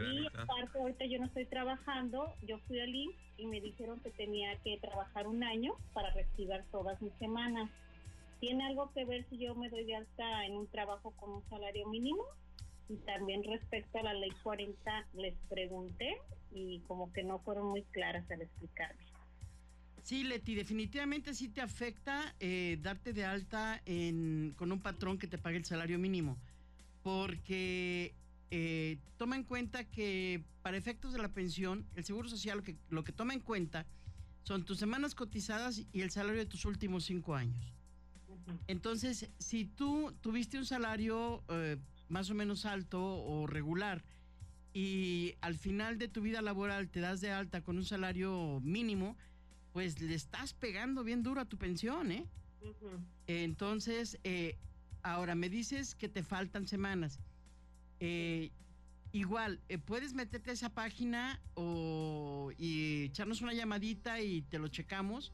y aparte, ahorita yo no estoy trabajando, yo fui al IMSS y me dijeron que tenía que trabajar un año para reactivar todas mis semanas. ¿Tiene algo que ver si yo me doy de alta en un trabajo con un salario mínimo? Y también respecto a la ley 40 les pregunté y como que no fueron muy claras al explicarme. Sí, Leti, definitivamente sí te afecta eh, darte de alta con un patrón que te pague el salario mínimo, porque eh, toma en cuenta que para efectos de la pensión, el Seguro Social lo que, lo que toma en cuenta son tus semanas cotizadas y el salario de tus últimos cinco años. Entonces, si tú tuviste un salario eh, más o menos alto o regular y al final de tu vida laboral te das de alta con un salario mínimo, pues le estás pegando bien duro a tu pensión, ¿eh? Entonces, eh, ahora me dices que te faltan semanas. Eh, igual, eh, puedes meterte a esa página o y echarnos una llamadita y te lo checamos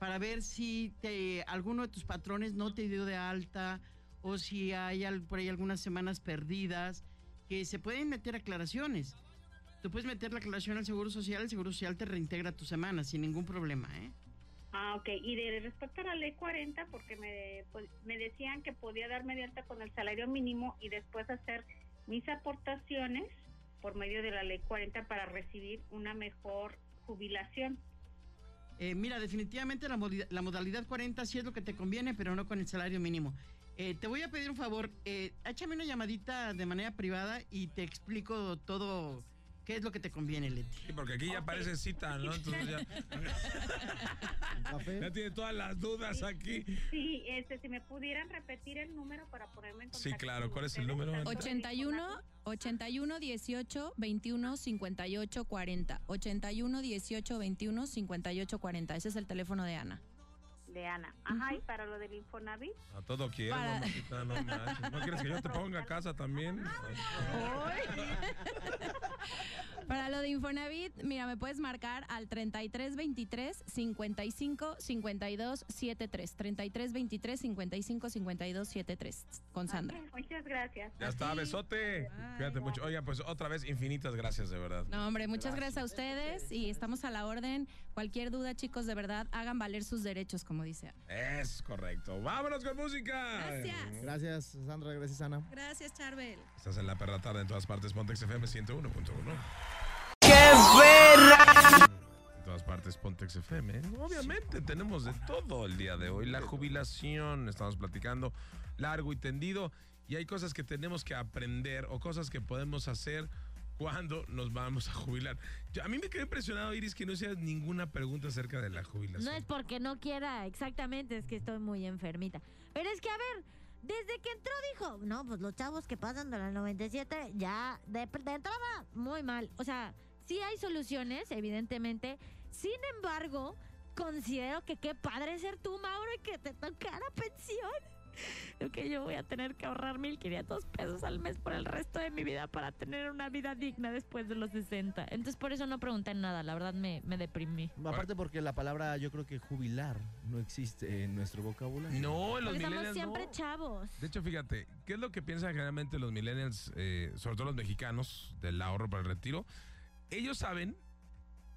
para ver si te, alguno de tus patrones no te dio de alta o si hay por ahí algunas semanas perdidas, que se pueden meter aclaraciones. Tú puedes meter la aclaración al Seguro Social, el Seguro Social te reintegra tu semana sin ningún problema, ¿eh? Ah, ok. Y de respecto a la ley 40, porque me, pues, me decían que podía darme de alta con el salario mínimo y después hacer mis aportaciones por medio de la ley 40 para recibir una mejor jubilación. Eh, mira, definitivamente la, modi- la modalidad 40 sí es lo que te conviene, pero no con el salario mínimo. Eh, te voy a pedir un favor, eh, échame una llamadita de manera privada y te explico todo qué es lo que te conviene, Leti. Sí, porque aquí ya parece cita, ¿no? Entonces ya, ya tiene todas las dudas aquí. Sí, este, si me pudieran repetir el número para ponerme en contacto. Sí, claro. ¿Cuál es el número? tanto 81 81 18 21 58 40. 81 18 21 58 40. Ese es el teléfono de Ana. De Ana. Ajá, y para lo del Infonavit. A todo quiero, Para- mamacita, no manches. ¿No quieres que yo te ponga a casa también? Para lo de Infonavit, mira, me puedes marcar al 33 23 55 52 73. 33 23 55 52 73 con Sandra. Ok, muchas gracias. Ya está, besote. Cuídate mucho. Oiga, pues otra vez, infinitas gracias, de verdad. No, hombre, muchas gracias a ustedes y estamos a la orden. Cualquier duda, chicos, de verdad, hagan valer sus derechos, como dice. Ana. Es correcto. Vámonos con música. Gracias. Gracias, Sandra. Gracias, Ana. Gracias, Charbel. Estás en la perra tarde en todas partes. Pontex FM 101.1. En todas partes, Pontex FM. Obviamente, tenemos de todo el día de hoy. La jubilación, estamos platicando largo y tendido. Y hay cosas que tenemos que aprender o cosas que podemos hacer cuando nos vamos a jubilar. Yo- a mí me quedé impresionado, Iris, que no hacías ninguna pregunta acerca de la jubilación. No es porque no quiera, exactamente, es que estoy muy enfermita. Pero es que, a ver, desde que entró dijo, no, pues los chavos que pasan de la 97 ya de, de entrada muy mal. O sea, sí hay soluciones, evidentemente. Sin embargo, considero que qué padre ser tú, Mauro, y que te tocara pensión. Lo que yo voy a tener que ahorrar 1.500 pesos al mes por el resto de mi vida para tener una vida digna después de los 60. Entonces, por eso no pregunté nada, la verdad me, me deprimí. Aparte porque la palabra, yo creo que jubilar no existe en nuestro vocabulario. No, en los Porque estamos millennials siempre no. chavos. De hecho, fíjate, ¿qué es lo que piensan generalmente los millennials, eh, sobre todo los mexicanos, del ahorro para el retiro? Ellos saben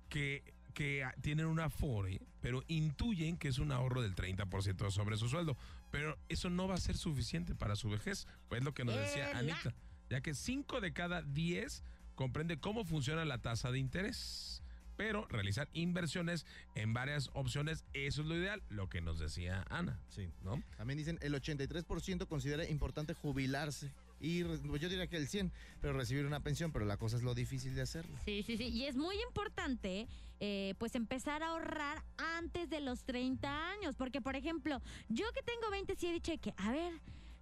que, que tienen un afore, pero intuyen que es un ahorro del 30% sobre su sueldo. Pero eso no va a ser suficiente para su vejez, pues es lo que nos decía Eh, Anita, ya que 5 de cada 10 comprende cómo funciona la tasa de interés. Pero realizar inversiones en varias opciones, eso es lo ideal, lo que nos decía Ana. Sí. ¿no? También dicen el 83% considera importante jubilarse. Y yo diría que el 100, pero recibir una pensión, pero la cosa es lo difícil de hacerlo. Sí, sí, sí. Y es muy importante, eh, pues, empezar a ahorrar antes de los 30 años. Porque, por ejemplo, yo que tengo 20, sí he dicho que, a ver,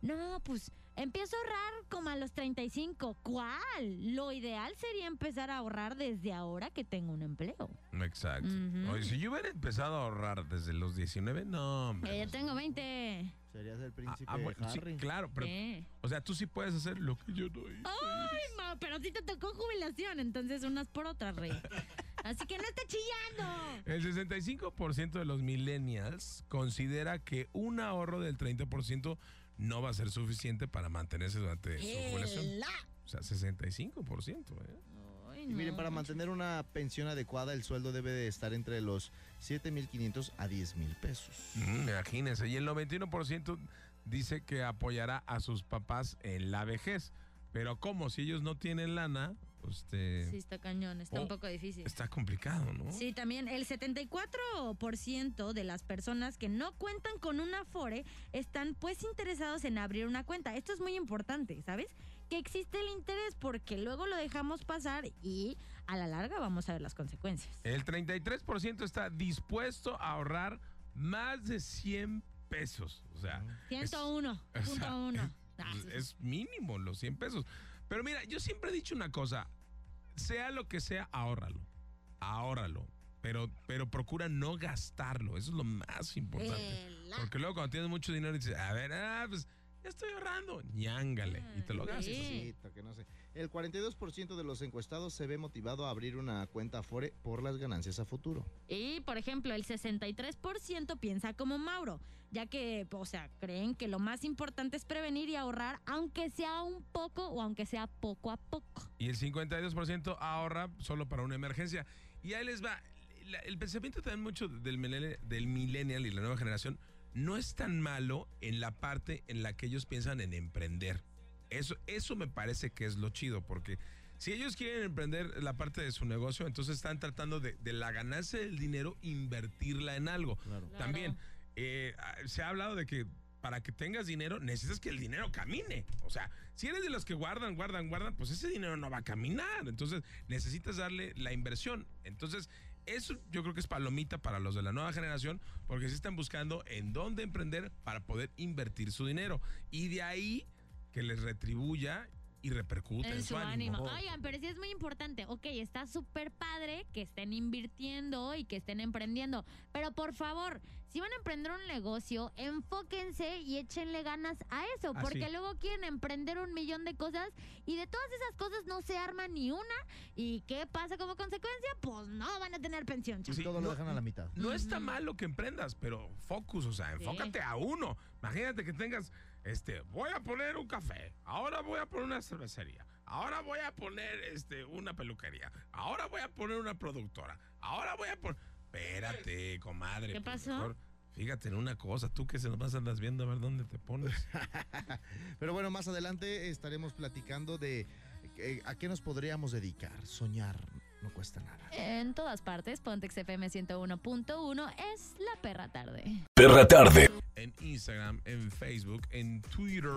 no, pues, empiezo a ahorrar como a los 35. ¿Cuál? Lo ideal sería empezar a ahorrar desde ahora que tengo un empleo. Exacto. Oye, si yo hubiera empezado a ahorrar desde los 19, no, hombre. Eh, yo tengo 20. Serías el Ah, príncipe ah, bueno, sí, Harry. claro, pero, Sí. o sea, tú sí puedes hacer lo que yo no hice. Ay, ma, pero sí te tocó jubilación, entonces unas por otras, rey. Así que no esté chillando. El 65% de los millennials considera que un ahorro del 30% no va a ser suficiente para mantenerse durante su jubilación. O sea, 65%, ¿eh? Ay, Y miren, no, para mantener una pensión adecuada, el sueldo debe de estar entre los 7.500 a 10.000 pesos. Mm, imagínense. Y el 91% dice que apoyará a sus papás en la vejez. Pero como si ellos no tienen lana, pues este, Sí, está cañón, está Oh, un poco difícil. está complicado, ¿no? Sí, también el 74% de las personas que no cuentan con un Afore están pues interesados en abrir una cuenta. Esto es muy importante, ¿sabes? Que existe el interés porque luego lo dejamos pasar y a la larga vamos a ver las consecuencias. El 33% está dispuesto a ahorrar más de 100 pesos. O sea, 101, es, o sea. Ah, es- sí, es mínimo los 100 pesos. Pero mira, yo siempre he dicho una cosa, sea lo que sea, ahórralo. Ahórralo. Pero, pero procura no gastarlo. Eso es lo más importante. Porque luego cuando tienes mucho dinero dices, a ver, ah, pues estoy ahorrando. ñángale. Y te lo gastas. sí. que no sé. El 42% de los encuestados se ve motivado a abrir una cuenta Afore por las ganancias a futuro. Y, por ejemplo, el 63% piensa como Mauro, ya que, o sea, creen que lo más importante es prevenir y ahorrar, aunque sea un poco o aunque sea poco a poco. Y el 52% ahorra solo para una emergencia. Y ahí les va. La- el pensamiento también mucho del millennial, del millennial y la nueva generación no es tan malo en la parte en la que ellos piensan en emprender. Eso, eso me parece que es lo chido, porque si ellos quieren emprender la parte de su negocio, entonces están tratando de, de la ganancia del dinero invertirla en algo. También eh, ah, se ha hablado de que para que tengas dinero necesitas que el dinero camine. O sea, si eres de los que guardan, guardan, guardan, pues ese dinero no va a caminar. Entonces necesitas darle la inversión. Entonces eso yo creo que es palomita para los de la nueva generación porque sí están buscando en dónde emprender para poder invertir su dinero. Y de ahí que les retribuya y repercute En su ánimo. Oigan, pero sí es muy importante. Ok, está súper padre que estén invirtiendo y que estén emprendiendo. Pero por favor, si van a emprender un negocio, enfóquense y échenle ganas a eso. Ah, porque luego quieren emprender un millón de cosas y de todas esas cosas no se arma ni una. ¿Y qué pasa como consecuencia? Pues no van a tener pensión. Sí, chavos. no- a la mitad. No está mal lo que emprendas, pero focus, o sea, enfócate a uno. Imagínate que tengas, este, voy a poner un café, ahora voy a poner una cervecería, ahora voy a poner, este, una peluquería, ahora voy a poner una productora, ahora voy a poner... Espérate, comadre. ¿Qué pues, pasó? mejor fíjate en una cosa, tú que se nos andas viendo a ver dónde te pones. Pero bueno, más adelante estaremos platicando de eh, a qué nos podríamos dedicar. Soñar no cuesta nada. En todas partes, Pontex FM 101.1 es la perra tarde. Perra tarde. en Instagram, en Facebook, en Twitter,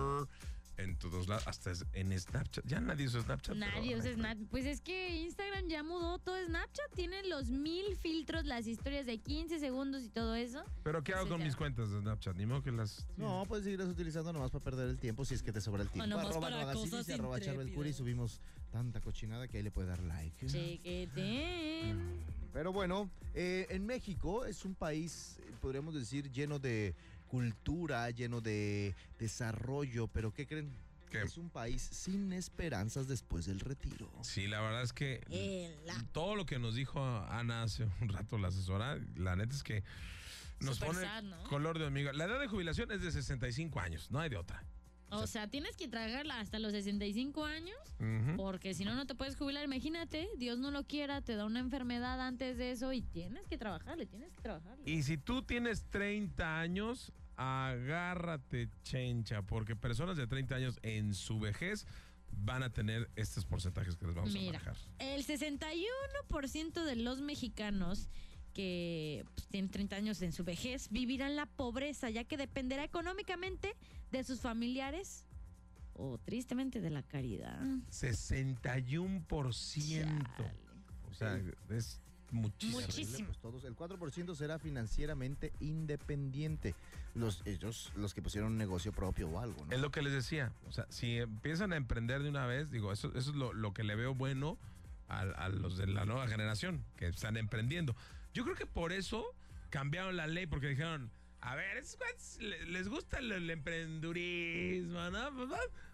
en todos lados, hasta en Snapchat. Ya nadie usa Snapchat. Nadie usa Snapchat. Pues es que Instagram ya mudó todo Snapchat. Tiene los mil filtros, las historias de 15 segundos y todo eso. Pero ¿qué hago Entonces con ya. mis cuentas de Snapchat? Ni modo que las... No, puedes seguirlas utilizando nomás para perder el tiempo si es que te sobra el tiempo. nomás arroba para Nodasilis cosas y arroba Charbel Curi subimos tanta cochinada que ahí le puedes dar like. Chiquitín. Pero bueno, eh, en México es un país, eh, podríamos decir, lleno de cultura, lleno de desarrollo, pero ¿qué creen? Es un país sin esperanzas después del retiro. Sí, la verdad es que todo lo que nos dijo Ana hace un rato, la asesora, la neta es que nos Súper pone sad, ¿no? color de amigo. La edad de jubilación es de 65 años, no hay de otra. O sea, tienes que tragarla hasta los 65 años. Porque si no, no te puedes jubilar. Imagínate, Dios no lo quiera, te da una enfermedad antes de eso y tienes que trabajarle, tienes que trabajarle. Y si tú tienes 30 años, agárrate, chencha, porque personas de 30 años en su vejez van a tener estos porcentajes que les vamos a Mira, manejar. el 61% de los mexicanos que pues, tienen 30 años en su vejez vivirán la pobreza, ya que dependerá económicamente de sus familiares o tristemente de la caridad. 61%. O sea, es muchísimo. Pues todos, el 4% será financieramente independiente. Los, ellos, los que pusieron un negocio propio o algo, ¿no? Es lo que les decía. O sea, si empiezan a emprender de una vez, digo, eso, eso es lo, lo que le veo bueno a, a los de la nueva generación que están emprendiendo. Yo creo que por eso cambiaron la ley, porque dijeron, a ver, esos les gusta el, el emprendurismo, ¿no? Pues,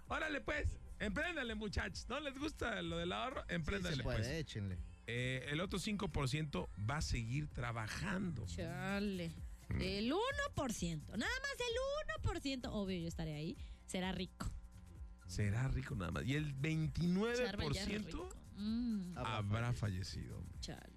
órale, pues, empréndale, muchachos. ¿No les gusta lo del ahorro? Empréndale, se puede, pues. échenle. Eh, el otro 5% va a seguir trabajando. Chale. Mm. El 1%, nada más el 1%, obvio yo estaré ahí, será rico. Será rico nada más. Y el Charbel ya es 29% rico. Mm, habrá fallecido. chale.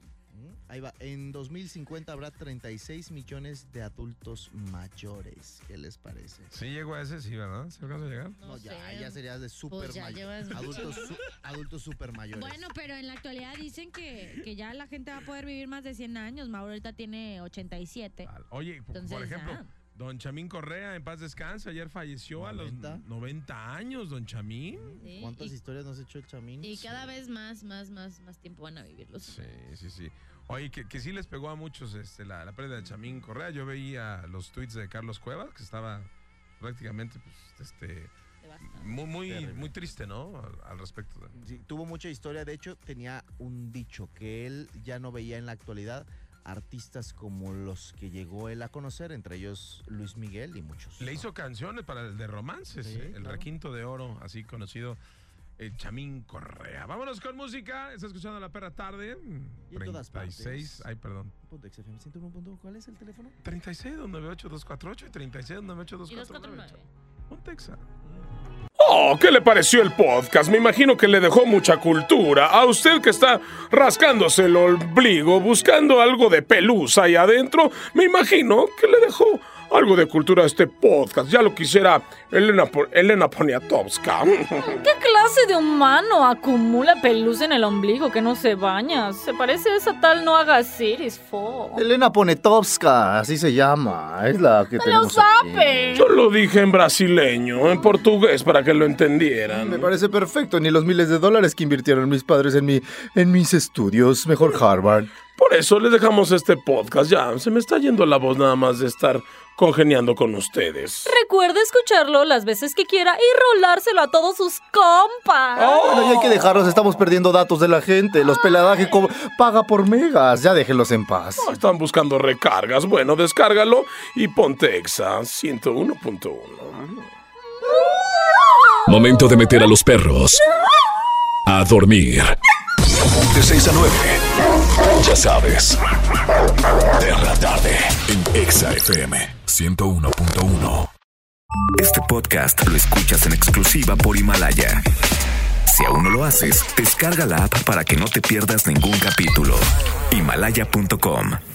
Ahí va. En 2050 habrá 36 millones de adultos mayores. ¿Qué les parece? Sí llegó a ese, sí, ¿verdad? ¿Se alcanzó a llegar? No, ya, ya serías de super Pues ya may- llevas mucho, adultos, ¿no? su- adultos super mayores. Bueno, pero en la actualidad dicen que, que ya la gente va a poder vivir más de 100 años. Mauro ahorita tiene 87. Oye, p- por ejemplo, ah. don Chamín Correa, en paz descanse, ayer falleció a los 90. 90 años, don Chamín. Sí, ¿Cuántas y- historias nos ha hecho el chamín? Y cada vez más, más, más, más tiempo van a vivirlos. Sí, sí, sí. Oye, que, que sí les pegó a muchos este, la, la pérdida de Chamín Correa. Yo veía los tweets de Carlos Cuevas, que estaba prácticamente, pues, este, muy, muy, muy triste, ¿no? Al, al respecto. de- Sí, tuvo mucha historia. De hecho, tenía un dicho que él ya no veía en la actualidad artistas como los que llegó él a conocer, entre ellos Luis Miguel y muchos. Le hizo canciones para el de romances, Sí, eh, el claro. requinto de oro, así conocido. Eh, Chamín Correa. Vámonos con música. Está escuchando la perra tarde. Y en todas 36. partes. Ay, perdón. Pontex FM 101.1, ¿Cuál es el teléfono? 36 298 248 y 36 298 Y 249. 249. Pontexa. Oh, ¿qué le pareció el podcast? Me imagino que le dejó mucha cultura. A usted que está rascándose el ombligo, buscando algo de pelusa ahí adentro, me imagino que le dejó algo de cultura a este podcast. Ya lo quisiera Elena, Elena Poniatowska. ¿Qué clase de humano acumula pelusa en el ombligo que no se baña? Se parece a esa tal no hagas iris, fo. Elena Ponetovska, así se llama. Es la que ¡No lo tenemos aquí. sabe! Yo lo dije en brasileño, en portugués, para que lo entendieran. Me parece perfecto, ni los miles de dólares que invirtieron mis padres en mi, en mis estudios, mejor Harvard. Por eso les dejamos este podcast. Ya, se me está yendo la voz nada más de estar congeniando con ustedes. Recuerde escucharlo las veces que quiera y rolárselo a todos sus compas. Bueno, ya hay que dejarlos, estamos perdiendo datos de la gente. Los peladaje paga por megas, ya déjenlos en paz. Oh, Están buscando recargas. Bueno, descárgalo y ponte Exa 101.1. Momento de meter a los perros a dormir. De 6 a 9. Ya sabes. Perra tarde en Exa FM 101.1. Este podcast lo escuchas en exclusiva por Himalaya. Si aún no lo haces, descarga la app para que no te pierdas ningún capítulo. Himalaya.com